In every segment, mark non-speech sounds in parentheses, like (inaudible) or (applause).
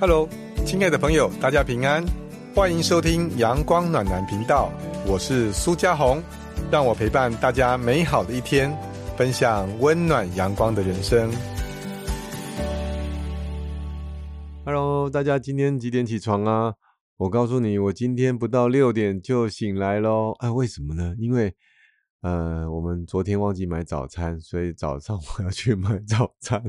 Hello，亲爱的朋友，大家平安，欢迎收听阳光暖男频道，我是苏家红，让我陪伴大家美好的一天，分享温暖阳光的人生。Hello，大家今天几点起床啊？我告诉你，我今天不到六点就醒来喽。哎，为什么呢？因为呃，我们昨天忘记买早餐，所以早上我要去买早餐，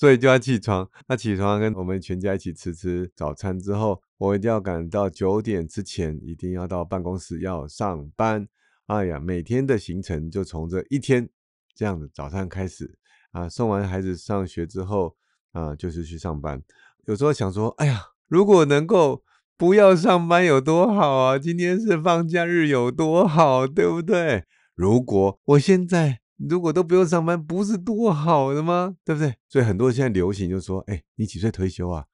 所以就要起床。那起床跟我们全家一起吃吃早餐之后，我一定要赶到九点之前，一定要到办公室要上班。哎呀，每天的行程就从这一天这样子早上开始啊，送完孩子上学之后啊，就是去上班。有时候想说，哎呀，如果能够不要上班有多好啊！今天是放假日有多好，对不对？如果我现在如果都不用上班，不是多好的吗？对不对？所以很多现在流行就说，哎，你几岁退休啊？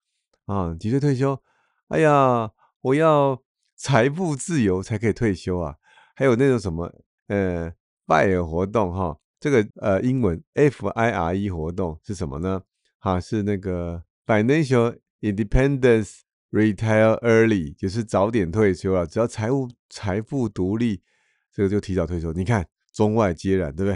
啊，几岁退休？哎呀，我要财富自由才可以退休啊！还有那种什么，呃，拜尔活动哈，这个呃英文 F I R E 活动是什么呢？哈，是那个。Financial independence, retire early，就是早点退休了。只要财务财富独立，这个就提早退休。你看中外皆然，对不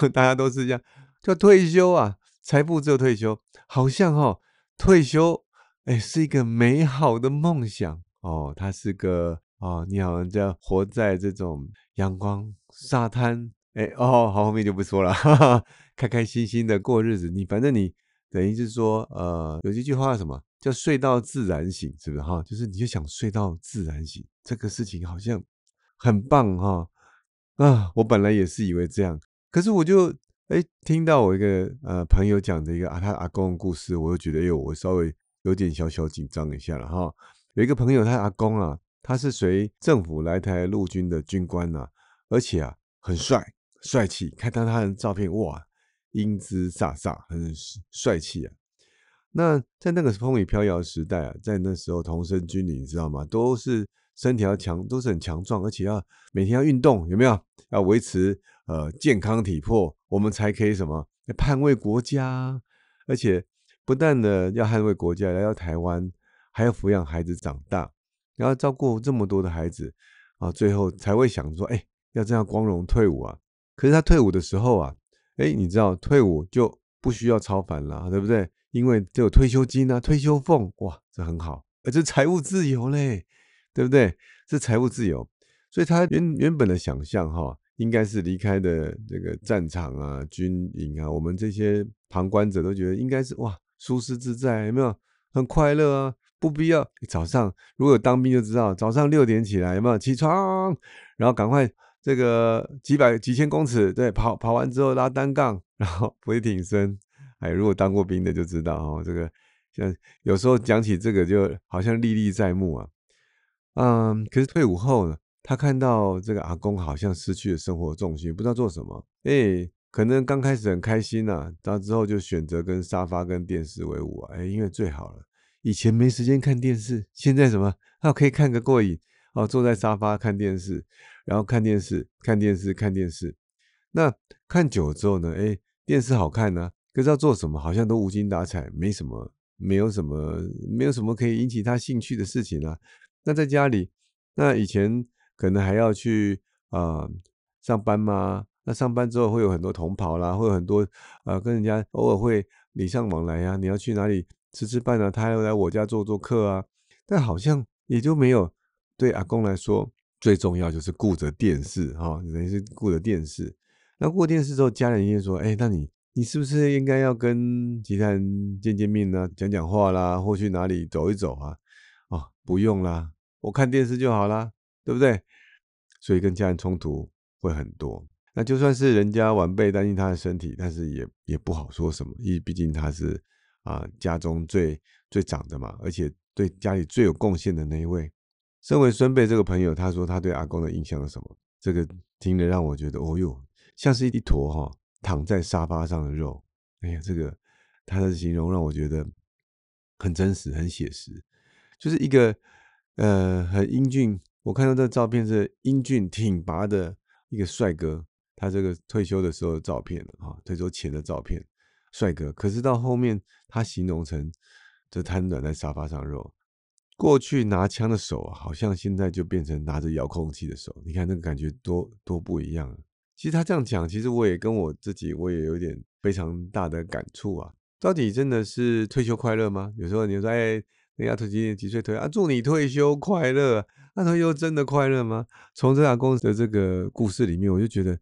对？(laughs) 大家都是这样，叫退休啊，财富只有退休，好像哦，退休哎是一个美好的梦想哦，它是个哦，你好像在活在这种阳光沙滩哎哦，好后面就不说了，哈哈，开开心心的过日子。你反正你。等于是说，呃，有一句话什么叫“睡到自然醒”，是不是哈？就是你就想睡到自然醒，这个事情好像很棒哈啊！我本来也是以为这样，可是我就哎听到我一个呃朋友讲的一个啊他阿公的故事，我就觉得哎，我稍微有点小小紧张一下了哈。有一个朋友他阿公啊，他是随政府来台陆军的军官呐，而且啊很帅帅气，看到他的照片哇。英姿飒飒，很帅气啊！那在那个风雨飘摇时代啊，在那时候同生军旅，你知道吗？都是身体要强，都是很强壮，而且要每天要运动，有没有？要维持呃健康体魄，我们才可以什么捍卫国家。而且不但呢要捍卫国家，来到台湾还要抚养孩子长大，然后照顾这么多的孩子啊，最后才会想说，哎，要这样光荣退伍啊！可是他退伍的时候啊。哎，你知道退伍就不需要超凡了，对不对？因为这有退休金啊，退休俸，哇，这很好，而且财务自由嘞，对不对？是财务自由，所以他原原本的想象哈，应该是离开的这个战场啊、军营啊，我们这些旁观者都觉得应该是哇，舒适自在，有没有？很快乐啊，不必要早上如果当兵就知道，早上六点起来有没有起床，然后赶快。这个几百几千公尺，对，跑跑完之后拉单杠，然后俯挺身。哎，如果当过兵的就知道哦，这个像有时候讲起这个就好像历历在目啊。嗯，可是退伍后呢，他看到这个阿公好像失去了生活重心，不知道做什么。哎，可能刚开始很开心呐，到之后就选择跟沙发跟电视为伍啊。哎，因为最好了，以前没时间看电视，现在什么，啊可以看个过瘾。哦，坐在沙发看电视，然后看电视，看电视，看电视。那看久了之后呢？哎，电视好看呢，可是要做什么，好像都无精打采，没什么，没有什么，没有什么可以引起他兴趣的事情啊。那在家里，那以前可能还要去啊上班嘛。那上班之后会有很多同袍啦，会有很多啊跟人家偶尔会礼尚往来啊。你要去哪里吃吃饭啊？他要来我家做做客啊。但好像也就没有。对阿公来说，最重要就是顾着电视哈，等于是顾着电视。那过电视之后，家人一定说：“哎，那你你是不是应该要跟其他人见见面呢？讲讲话啦，或去哪里走一走啊？”哦，不用啦，我看电视就好啦，对不对？所以跟家人冲突会很多。那就算是人家晚辈担心他的身体，但是也也不好说什么，因为毕竟他是啊家中最最长的嘛，而且对家里最有贡献的那一位。身为孙辈这个朋友，他说他对阿公的印象是什么？这个听了让我觉得，哦哟，像是一坨哈躺在沙发上的肉。哎呀，这个他的形容让我觉得很真实、很写实，就是一个呃很英俊。我看到这照片是英俊挺拔的一个帅哥，他这个退休的时候的照片了哈，退休前的照片，帅哥。可是到后面他形容成这瘫软在沙发上肉。过去拿枪的手，好像现在就变成拿着遥控器的手。你看那个感觉多多不一样。啊其实他这样讲，其实我也跟我自己，我也有点非常大的感触啊。到底真的是退休快乐吗？有时候你说，哎，人家退几几岁退啊？祝你退休快乐。那退休真的快乐吗？从这家公司的这个故事里面，我就觉得，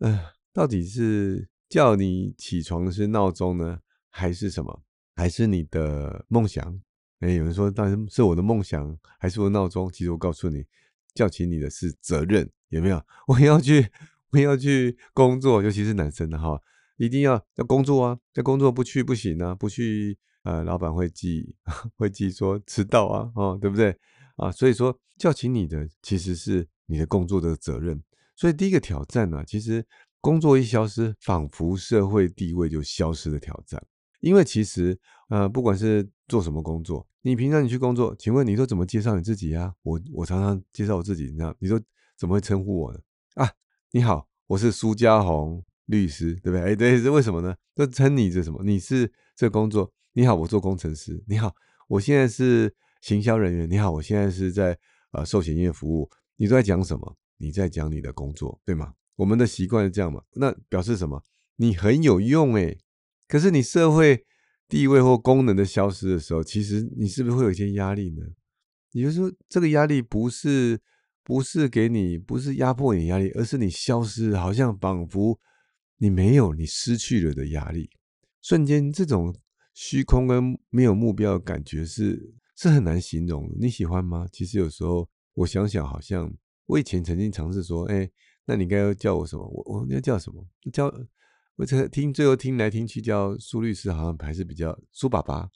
嗯，到底是叫你起床是闹钟呢，还是什么？还是你的梦想？哎，有人说，当然是我的梦想，还是我的闹钟？其实我告诉你，叫起你的是责任，有没有？(laughs) 我要去，我要去工作，尤其是男生的哈，一定要要工作啊！在工作不去不行啊，不去，呃，老板会记，(laughs) 会记说迟到啊，哦，对不对？啊，所以说叫起你的其实是你的工作的责任。所以第一个挑战呢，其实工作一消失，仿佛社会地位就消失的挑战。因为其实，呃，不管是做什么工作，你平常你去工作，请问你都怎么介绍你自己呀？我我常常介绍我自己，你知道，你说怎么会称呼我呢？啊，你好，我是苏家红律师，对不对？哎，对，是为什么呢？都称你这什么？你是这工作？你好，我做工程师。你好，我现在是行销人员。你好，我现在是在呃寿险业服务。你都在讲什么？你在讲你的工作，对吗？我们的习惯是这样嘛？那表示什么？你很有用哎。可是你社会地位或功能的消失的时候，其实你是不是会有一些压力呢？也就是说，这个压力不是不是给你，不是压迫你压力，而是你消失，好像仿佛你没有，你失去了的压力。瞬间这种虚空跟没有目标的感觉是是很难形容。你喜欢吗？其实有时候我想想，好像我以前曾经尝试说，哎，那你应该要叫我什么？我我要叫什么？叫。我这听最后听来听去叫苏律师，好像还是比较苏爸爸，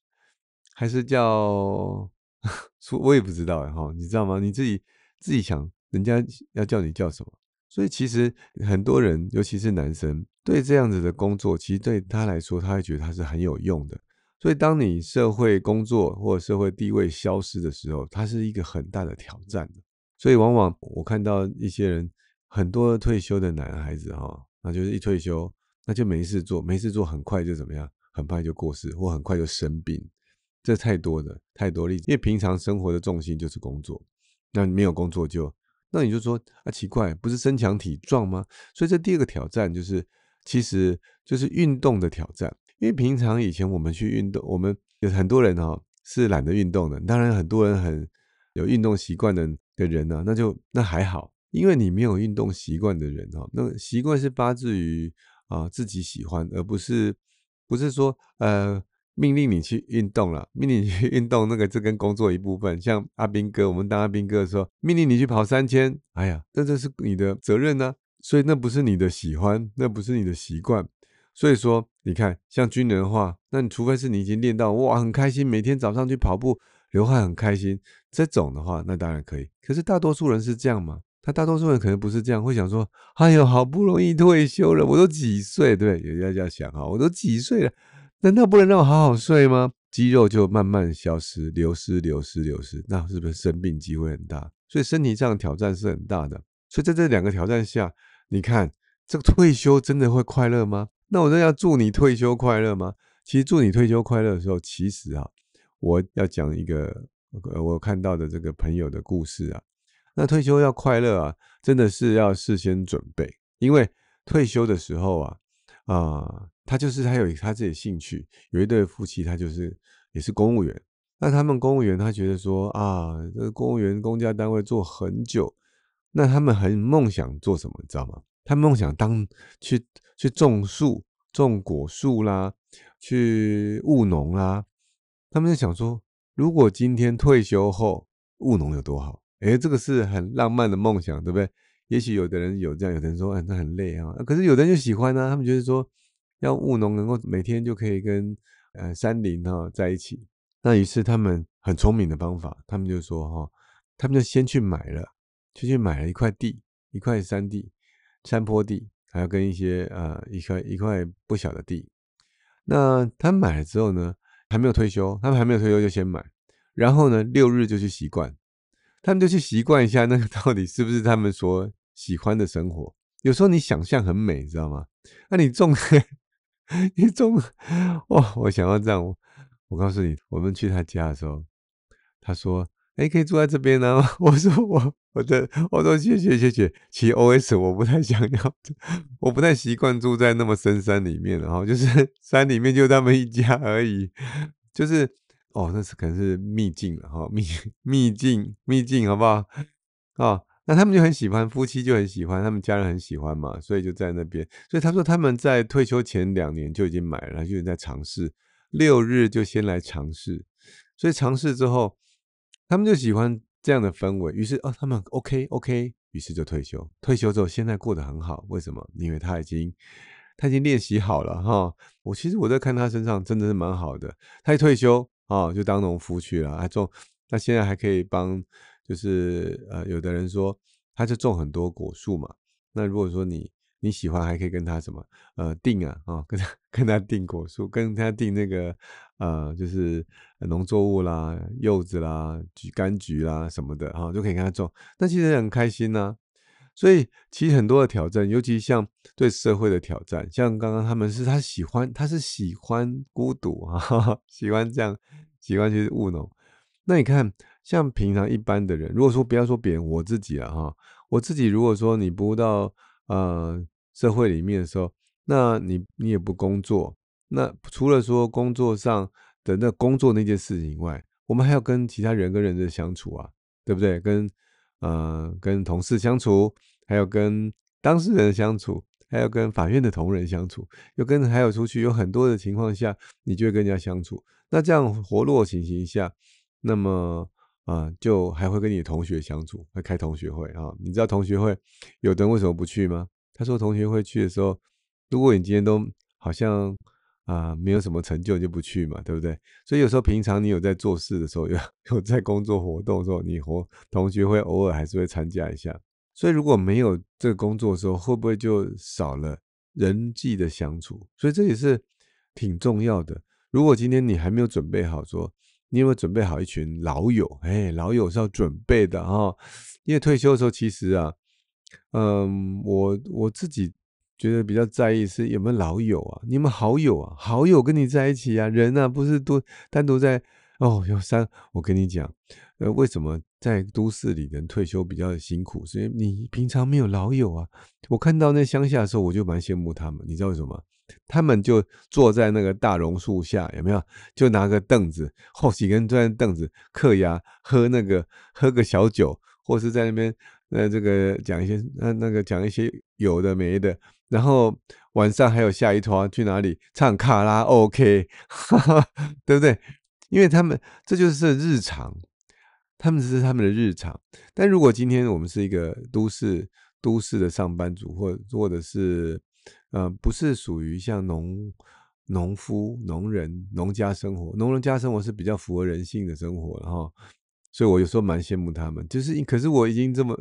还是叫 (laughs) 苏，我也不知道哈，你知道吗？你自己自己想，人家要叫你叫什么？所以其实很多人，尤其是男生，对这样子的工作，其实对他来说，他会觉得他是很有用的。所以当你社会工作或社会地位消失的时候，它是一个很大的挑战所以往往我看到一些人，很多退休的男孩子哈，那就是一退休。那就没事做，没事做，很快就怎么样？很快就过世，或很快就生病，这太多的太多例子。因为平常生活的重心就是工作，那没有工作就，那你就说啊，奇怪，不是身强体壮吗？所以这第二个挑战就是，其实就是运动的挑战。因为平常以前我们去运动，我们有很多人哈是懒得运动的，当然很多人很有运动习惯的的人呢，那就那还好，因为你没有运动习惯的人哈，那习惯是发自于。啊，自己喜欢，而不是不是说呃命令你去运动了，命令你去运动，那个这跟工作一部分。像阿兵哥，我们当阿兵哥的时候，命令你去跑三千，哎呀，那这是你的责任呢，所以那不是你的喜欢，那不是你的习惯。所以说，你看像军人的话，那你除非是你已经练到哇很开心，每天早上去跑步流汗很开心，这种的话，那当然可以。可是大多数人是这样吗？那大多数人可能不是这样，会想说：“哎呦，好不容易退休了，我都几岁，对不对？”有人这样想哈，我都几岁了，难道不能让我好好睡吗？肌肉就慢慢消失、流失、流失、流失，那是不是生病机会很大？所以身体上的挑战是很大的。所以在这两个挑战下，你看这个退休真的会快乐吗？那我真要祝你退休快乐吗？其实祝你退休快乐的时候，其实啊，我要讲一个我看到的这个朋友的故事啊。那退休要快乐啊，真的是要事先准备，因为退休的时候啊，啊，他就是他有他自己的兴趣，有一对夫妻，他就是也是公务员，那他们公务员，他觉得说啊，这个公务员公家单位做很久，那他们很梦想做什么，你知道吗？他梦想当去去种树、种果树啦，去务农啦，他们就想说，如果今天退休后务农有多好。哎，这个是很浪漫的梦想，对不对？也许有的人有这样，有的人说，哎，那很累啊。可是有的人就喜欢呢，他们觉得说，要务农能够每天就可以跟呃山林哈在一起。那于是他们很聪明的方法，他们就说哈，他们就先去买了，就去买了一块地，一块山地、山坡地，还要跟一些呃一块一块不小的地。那他买了之后呢，还没有退休，他们还没有退休就先买，然后呢，六日就去习惯。他们就去习惯一下那个 (laughs) 到底是不是他们所喜欢的生活。有时候你想象很美，知道吗？那你种，(laughs) 你种，哇！我想要这样，我告诉你，我们去他家的时候，他说：“哎，可以住在这边呢。”我说：“我我的，我说谢谢谢谢。”其实 O S 我不太想要，我不太习惯住在那么深山里面，然后就是 (laughs) 山里面就他们一家而已，就是哦，那是可能是秘境了哈，秘秘境秘境，好不好？啊。那他们就很喜欢，夫妻就很喜欢，他们家人很喜欢嘛，所以就在那边。所以他说他们在退休前两年就已经买了，就在尝试。六日就先来尝试，所以尝试之后，他们就喜欢这样的氛围。于是哦，他们 OK OK，于是就退休。退休之后，现在过得很好。为什么？因为他已经他已经练习好了哈。我其实我在看他身上真的是蛮好的。他一退休啊，就当农夫去了，还种。那现在还可以帮。就是呃，有的人说他就种很多果树嘛。那如果说你你喜欢，还可以跟他什么呃订啊啊，跟他 (laughs) 跟他订果树，跟他订那个呃，就是农作物啦、柚子啦、橘柑橘啦什么的哈，就可以跟他种。那其实很开心呐。所以其实很多的挑战，尤其像对社会的挑战，像刚刚他们是他喜欢，他是喜欢孤独啊，(laughs) 喜欢这样，喜欢去务农。那你看。像平常一般的人，如果说不要说别人，我自己啊哈，我自己如果说你不到呃社会里面的时候，那你你也不工作，那除了说工作上的那工作那件事情以外，我们还要跟其他人跟人的相处啊，对不对？跟呃跟同事相处，还有跟当事人相处，还有跟法院的同仁相处，又跟还有出去有很多的情况下，你就会跟人家相处。那这样活络情形下，那么。啊，就还会跟你同学相处，会开同学会啊。你知道同学会有的人为什么不去吗？他说同学会去的时候，如果你今天都好像啊没有什么成就，就不去嘛，对不对？所以有时候平常你有在做事的时候，有 (laughs) 有在工作活动的时候，你和同学会偶尔还是会参加一下。所以如果没有这个工作的时候，会不会就少了人际的相处？所以这也是挺重要的。如果今天你还没有准备好说。你有没有准备好一群老友？哎，老友是要准备的哈，因为退休的时候，其实啊，嗯，我我自己觉得比较在意是有没有老友啊，你们好友啊，好友跟你在一起啊，人呢不是都单独在哦，有三，我跟你讲，呃，为什么在都市里人退休比较辛苦？是因为你平常没有老友啊。我看到那乡下的时候，我就蛮羡慕他们，你知道为什么？他们就坐在那个大榕树下，有没有？就拿个凳子，后几个人坐在凳子嗑牙，喝那个喝个小酒，或是在那边呃这个讲一些那那个讲一些有的没的，然后晚上还有下一团去哪里唱卡拉 OK，哈 (laughs) 哈对不对？因为他们这就是日常，他们是他们的日常。但如果今天我们是一个都市都市的上班族，或或者是呃，不是属于像农农夫、农人、农家生活，农人家生活是比较符合人性的生活，哈。所以我有时候蛮羡慕他们，就是可是我已经这么，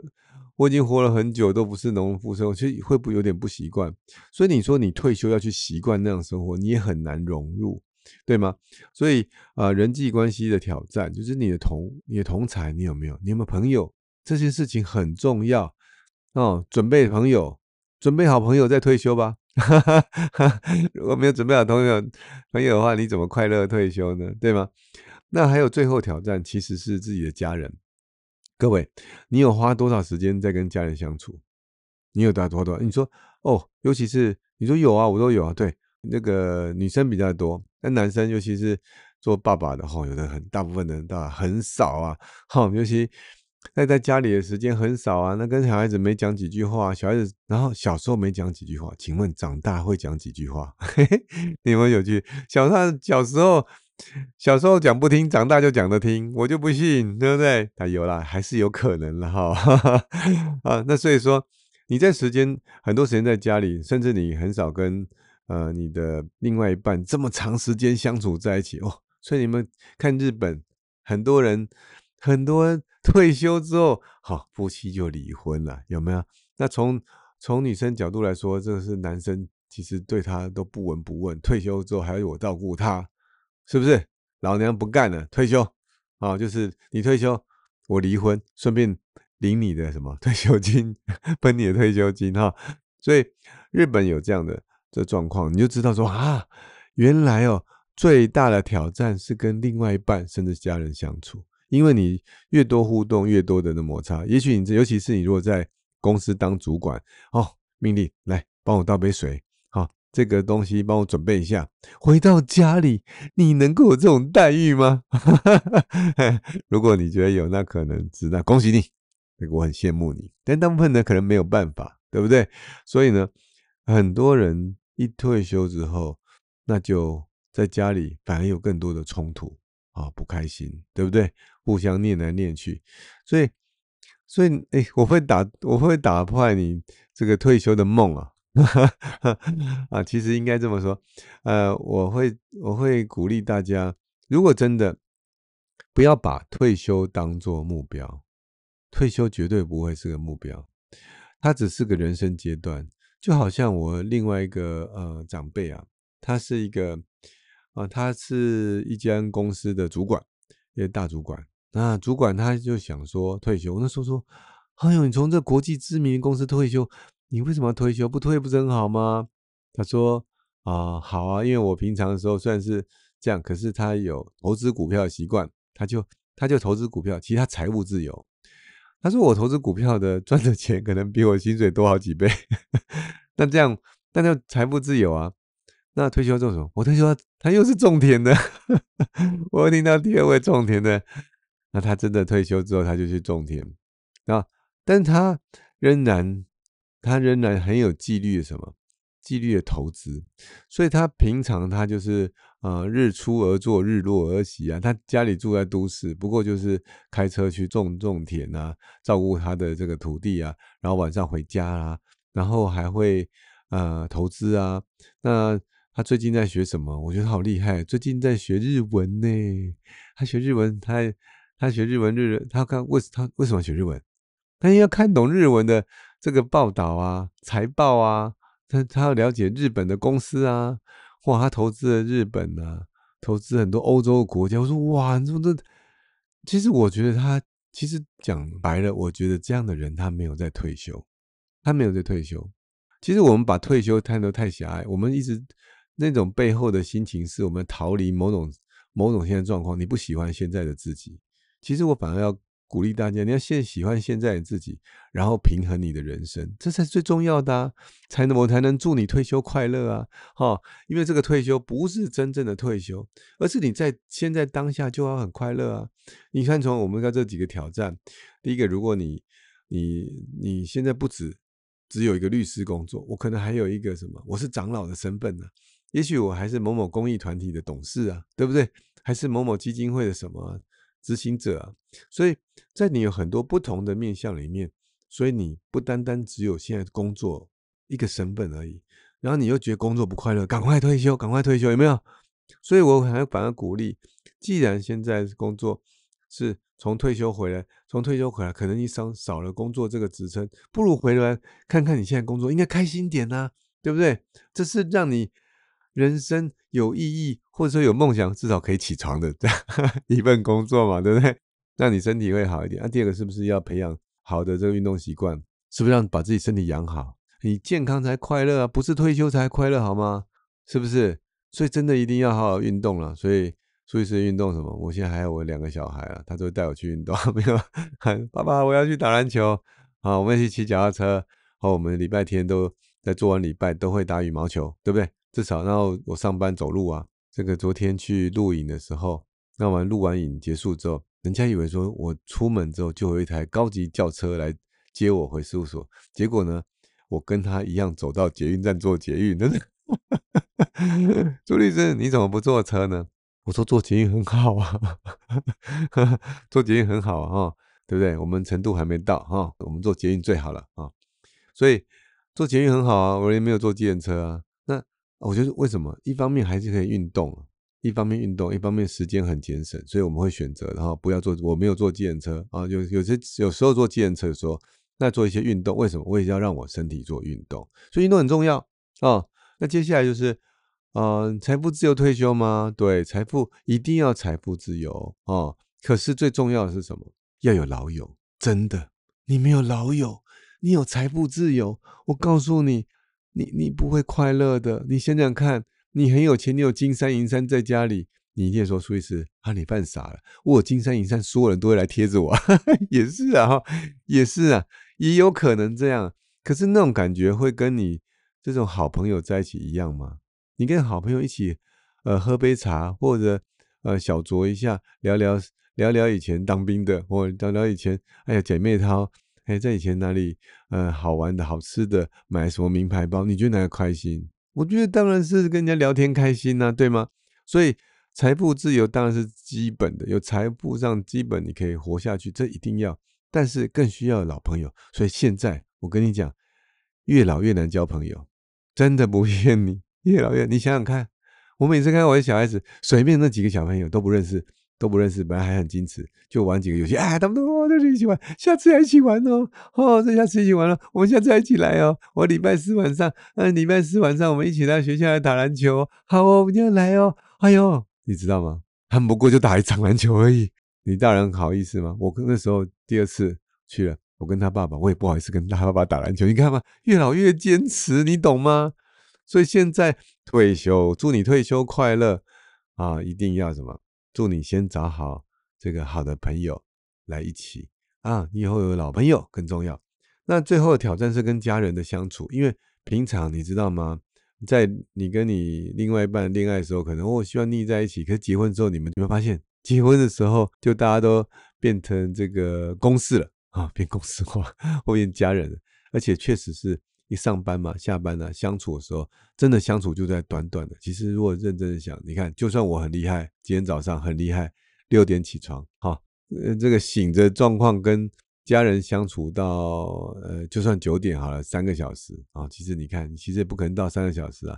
我已经活了很久，都不是农夫生活，其实会不会有点不习惯？所以你说你退休要去习惯那样生活，你也很难融入，对吗？所以啊，人际关系的挑战，就是你的同你的同才，你有没有？你有没有朋友？这些事情很重要哦，准备朋友。准备好朋友再退休吧。(laughs) 如果没有准备好朋友朋友的话，你怎么快乐退休呢？对吗？那还有最后挑战，其实是自己的家人。各位，你有花多少时间在跟家人相处？你有多多多？你说哦，尤其是你说有啊，我都有啊。对，那个女生比较多，那男生尤其是做爸爸的哈，有的很大部分的人大很少啊。哈，尤其。那在家里的时间很少啊，那跟小孩子没讲几句话，小孩子然后小时候没讲几句话，请问长大会讲几句话？(laughs) 嘿嘿你们有趣？小他小时候小时候讲不听，长大就讲得听，我就不信，对不对？他有啦，还是有可能了哈。(laughs) 啊，那所以说你在时间很多时间在家里，甚至你很少跟呃你的另外一半这么长时间相处在一起哦。所以你们看日本很多人很多。退休之后，好夫妻就离婚了，有没有？那从从女生角度来说，这个是男生其实对她都不闻不问。退休之后还要我照顾她，是不是？老娘不干了，退休啊！就是你退休，我离婚，顺便领你的什么 (laughs) 退休金，(laughs) 分你的退休金哈。所以日本有这样的这状况，你就知道说啊，原来哦，最大的挑战是跟另外一半甚至家人相处，因为你越多互动，越多的那摩擦。也许你这，尤其是你如果在公司当主管，哦，命令来帮我倒杯水，这个东西帮我准备一下。回到家里，你能够有这种待遇吗？(laughs) 如果你觉得有，那可能值那恭喜你，我很羡慕你。但大部分呢，可能没有办法，对不对？所以呢，很多人一退休之后，那就。在家里反而有更多的冲突啊，不开心，对不对？互相念来念去，所以，所以，哎，我会打，我会打破你这个退休的梦啊，(laughs) 啊，其实应该这么说，呃，我会，我会鼓励大家，如果真的不要把退休当做目标，退休绝对不会是个目标，它只是个人生阶段，就好像我另外一个呃长辈啊，他是一个。啊，他是一间公司的主管，一个大主管。那主管他就想说退休。那时候说，哎呦，你从这国际知名公司退休，你为什么要退休？不退不是很好吗？他说啊，好啊，因为我平常的时候算是这样，可是他有投资股票的习惯，他就他就投资股票，其实他财务自由。他说我投资股票的赚的钱可能比我薪水多好几倍。(laughs) 那这样那就财富自由啊。那退休做什么？我退休，他又是种田的。(laughs) 我听到第二位种田的，那他真的退休之后，他就去种田啊。但他仍然，他仍然很有纪律的什么？纪律的投资。所以他平常他就是呃日出而作，日落而息啊。他家里住在都市，不过就是开车去种种田啊，照顾他的这个土地啊，然后晚上回家啦，然后还会呃投资啊。那他最近在学什么？我觉得好厉害。最近在学日文呢。他学日文，他他学日文日，他看为他为什么学日文？他要看懂日文的这个报道啊、财报啊。他他要了解日本的公司啊。哇，他投资了日本啊，投资很多欧洲的国家。我说哇，你说这，其实我觉得他其实讲白了，我觉得这样的人他没有在退休，他没有在退休。其实我们把退休看得太狭隘，我们一直。那种背后的心情是我们逃离某种某种现在状况，你不喜欢现在的自己。其实我反而要鼓励大家，你要先喜欢现在的自己，然后平衡你的人生，这才是最重要的啊！才能我才能祝你退休快乐啊！哈，因为这个退休不是真正的退休，而是你在现在当下就要很快乐啊！你看，从我们看这几个挑战，第一个，如果你你你现在不止只有一个律师工作，我可能还有一个什么，我是长老的身份呢？也许我还是某某公益团体的董事啊，对不对？还是某某基金会的什么执行者啊？所以在你有很多不同的面向里面，所以你不单单只有现在工作一个身份而已。然后你又觉得工作不快乐，赶快退休，赶快退休，有没有？所以我还反而鼓励，既然现在工作是从退休回来，从退休回来，可能你少少了工作这个职称，不如回来看看你现在工作应该开心点呐，对不对？这是让你。人生有意义，或者说有梦想，至少可以起床的 (laughs) 这样一份工作嘛，对不对？让你身体会好一点。那第二个是不是要培养好的这个运动习惯？是不是让把自己身体养好？你健康才快乐啊，不是退休才快乐好吗？是不是？所以真的一定要好好运动了。所以，所以是运动什么？我现在还有我两个小孩啊，他都会带我去运动。(laughs) 没有，爸爸，我要去打篮球。好，我们一起骑脚踏车。好，我们礼拜天都在做完礼拜都会打羽毛球，对不对？至少，然后我上班走路啊。这个昨天去录影的时候，那完录完影结束之后，人家以为说我出门之后就有一台高级轿车来接我回事务所。结果呢，我跟他一样走到捷运站坐捷运。真的，(laughs) 朱律师，你怎么不坐车呢？我说坐捷运很好啊，(laughs) 坐捷运很好啊，对不对？我们程度还没到哈，我们坐捷运最好了啊。所以坐捷运很好啊，我也没有坐计程车啊。我觉得为什么？一方面还是可以运动，一方面运动，一方面时间很节省，所以我们会选择，然后不要坐。我没有坐计程车啊，有有些有时候坐计程车说，那做一些运动，为什么？我也要让我身体做运动，所以运动很重要啊。那接下来就是，嗯，财富自由退休吗？对，财富一定要财富自由啊。可是最重要的是什么？要有老友，真的，你没有老友，你有财富自由，我告诉你。你你不会快乐的。你想想看，你很有钱，你有金山银山在家里，你一定说苏律师啊，你犯傻了。我有金山银山，所有人都会来贴着我，(laughs) 也是啊，也是啊，也有可能这样。可是那种感觉会跟你这种好朋友在一起一样吗？你跟好朋友一起，呃，喝杯茶，或者呃小酌一下，聊聊聊聊以前当兵的，或聊聊以前，哎呀姐妹淘，哎在以前哪里呃好玩的好吃的，买什么名牌包，你觉得哪个开心？我觉得当然是跟人家聊天开心呐，对吗？所以财富自由当然是基本的，有财富上基本你可以活下去，这一定要，但是更需要老朋友。所以现在我跟你讲。越老越难交朋友，真的不骗你。越老越，你想想看，我每次看我的小孩子，随便那几个小朋友都不认识，都不认识，本来还很矜持，就玩几个游戏，哎，他们都哦都一起玩，下次还一起玩哦，哦，这下次一起玩了，我们下次还一起来哦。我礼拜四晚上，嗯，礼拜四晚上我们一起到学校来打篮球，好哦，我们要来哦。哎呦，你知道吗？他们不过就打一场篮球而已，你大人好意思吗？我跟那时候第二次去了。我跟他爸爸，我也不好意思跟他爸爸打篮球。你看嘛，越老越坚持，你懂吗？所以现在退休，祝你退休快乐啊！一定要什么？祝你先找好这个好的朋友来一起啊！你以后有老朋友更重要。那最后的挑战是跟家人的相处，因为平常你知道吗？在你跟你另外一半恋爱的时候，可能我希望腻在一起，可是结婚之后，你们有没有发现，结婚的时候就大家都变成这个公事了？啊，变公司化，(laughs) 或变家人，而且确实是一上班嘛，下班了相处的时候，真的相处就在短短的。其实如果认真的想，你看，就算我很厉害，今天早上很厉害，六点起床，哈，呃，这个醒着状况跟家人相处到呃，就算九点好了，三个小时啊，其实你看，其实也不可能到三个小时啊。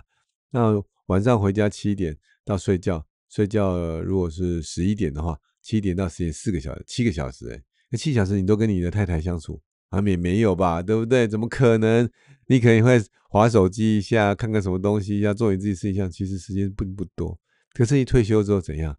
那晚上回家七点到睡觉，睡觉如果是十一点的话，七点到十点四个小时，七个小时，哎。那七小时你都跟你的太太相处，啊，也没有吧，对不对？怎么可能？你可能会划手机一下，看看什么东西，要做你自己事情，其实时间并不多。可是，一退休之后怎样？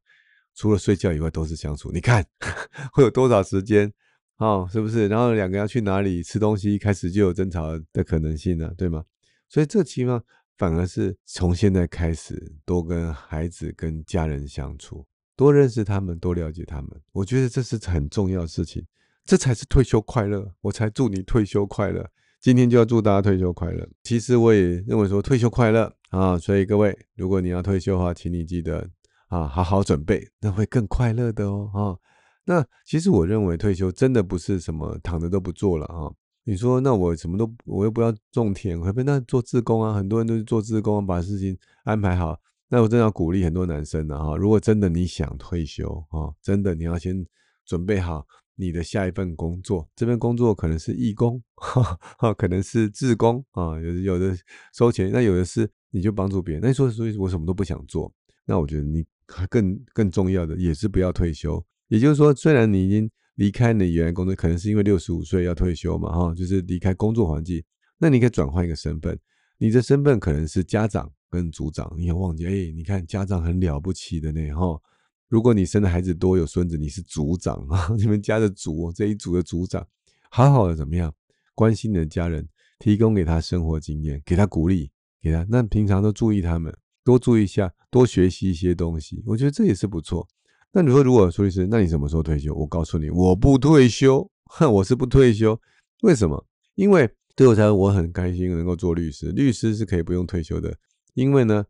除了睡觉以外，都是相处。你看 (laughs) 会有多少时间？哦，是不是？然后两个要去哪里吃东西，一开始就有争吵的可能性了，对吗？所以这期呢，反而是从现在开始多跟孩子、跟家人相处。多认识他们，多了解他们，我觉得这是很重要的事情，这才是退休快乐。我才祝你退休快乐，今天就要祝大家退休快乐。其实我也认为说退休快乐啊，所以各位，如果你要退休的话，请你记得啊，好好准备，那会更快乐的哦。啊，那其实我认为退休真的不是什么躺着都不做了啊。你说那我什么都我又不要种田，会不会那做自工啊？很多人都是做自工，把事情安排好。那我真的要鼓励很多男生的哈，如果真的你想退休啊，真的你要先准备好你的下一份工作。这份工作可能是义工，(laughs) 哈，可能是志工啊，有有的收钱，那有的是你就帮助别人。那你说，所以我什么都不想做，那我觉得你更更重要的也是不要退休。也就是说，虽然你已经离开你原来工作，可能是因为六十五岁要退休嘛，哈，就是离开工作环境，那你可以转换一个身份，你的身份可能是家长。跟组长，你也忘记哎？你看家长很了不起的呢，哈！如果你生的孩子多有孙子，你是组长啊，(laughs) 你们家的组这一组的组长，好好的怎么样？关心你的家人，提供给他生活经验，给他鼓励，给他那平常都注意他们，多注意一下，多学习一些东西，我觉得这也是不错。那你说，如果苏律师，那你什么时候退休？我告诉你，我不退休，哼，我是不退休。为什么？因为对我才我很开心能够做律师，律师是可以不用退休的。因为呢，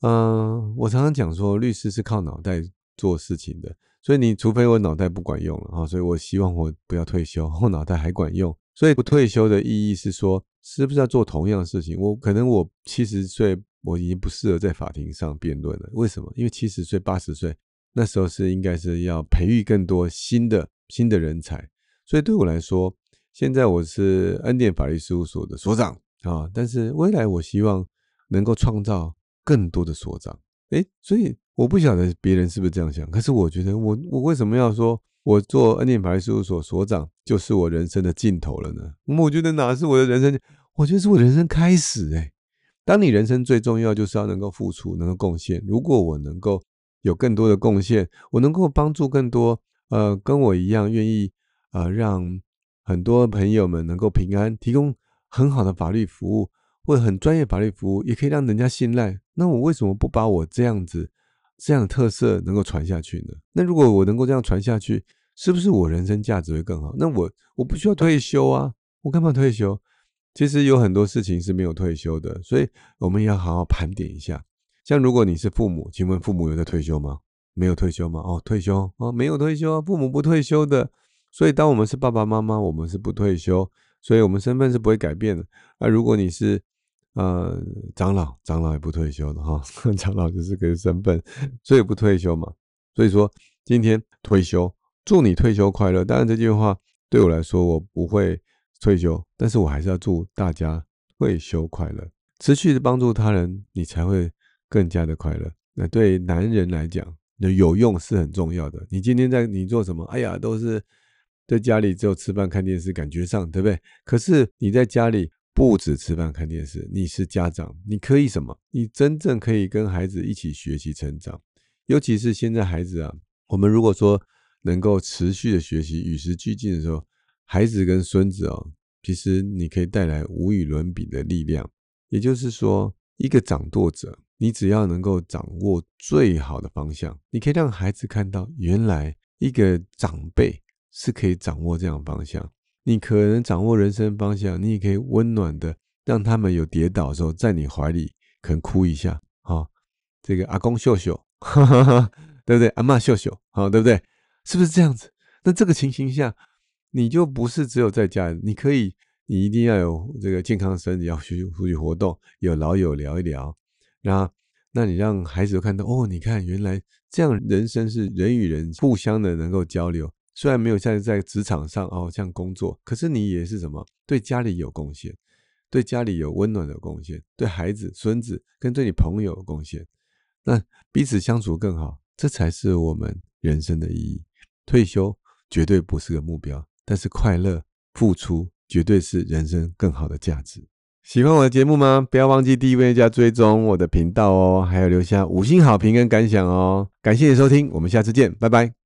嗯，我常常讲说，律师是靠脑袋做事情的，所以你除非我脑袋不管用了啊，所以我希望我不要退休，(laughs) 我脑袋还管用。所以不退休的意义是说，是不是要做同样的事情？我可能我七十岁我已经不适合在法庭上辩论了。为什么？因为七十岁、八十岁那时候是应该是要培育更多新的新的人才。所以对我来说，现在我是恩典法律事务所的所长啊，但是未来我希望。能够创造更多的所长，哎，所以我不晓得别人是不是这样想，可是我觉得我我为什么要说我做恩典法律事务所所长就是我人生的尽头了呢？我觉得哪是我的人生，我觉得是我人生开始。哎，当你人生最重要就是要能够付出，能够贡献。如果我能够有更多的贡献，我能够帮助更多呃跟我一样愿意呃让很多朋友们能够平安，提供很好的法律服务。或者很专业法律服务，也可以让人家信赖。那我为什么不把我这样子这样的特色能够传下去呢？那如果我能够这样传下去，是不是我人生价值会更好？那我我不需要退休啊，我干嘛退休？其实有很多事情是没有退休的，所以我们也要好好盘点一下。像如果你是父母，请问父母有在退休吗？没有退休吗？哦，退休哦，没有退休啊，父母不退休的。所以当我们是爸爸妈妈，我们是不退休，所以我们身份是不会改变的。那如果你是呃长老，长老也不退休的哈，(laughs) 长老就是个身份，所以不退休嘛。所以说今天退休，祝你退休快乐。当然这句话对我来说，我不会退休，但是我还是要祝大家退休快乐，持续的帮助他人，你才会。更加的快乐。那对男人来讲，那有用是很重要的。你今天在你做什么？哎呀，都是在家里只有吃饭看电视，感觉上对不对？可是你在家里不止吃饭看电视，你是家长，你可以什么？你真正可以跟孩子一起学习成长。尤其是现在孩子啊，我们如果说能够持续的学习，与时俱进的时候，孩子跟孙子哦，其实你可以带来无与伦比的力量。也就是说，一个掌舵者。你只要能够掌握最好的方向，你可以让孩子看到，原来一个长辈是可以掌握这样方向。你可能掌握人生方向，你也可以温暖的让他们有跌倒的时候，在你怀里可能哭一下，哈，这个阿公秀秀，(laughs) 哈哈哈对不对？阿妈秀秀，好，对不对？是不是这样子？那这个情形下，你就不是只有在家，你可以，你一定要有这个健康的身体，要去出去活动，有老友聊一聊。那，那你让孩子看到哦，你看，原来这样人生是人与人互相的能够交流。虽然没有像在职场上哦这样工作，可是你也是什么对家里有贡献，对家里有温暖的贡献，对孩子、孙子跟对你朋友有贡献。那彼此相处更好，这才是我们人生的意义。退休绝对不是个目标，但是快乐付出绝对是人生更好的价值。喜欢我的节目吗？不要忘记订阅加追踪我的频道哦，还有留下五星好评跟感想哦。感谢收听，我们下次见，拜拜。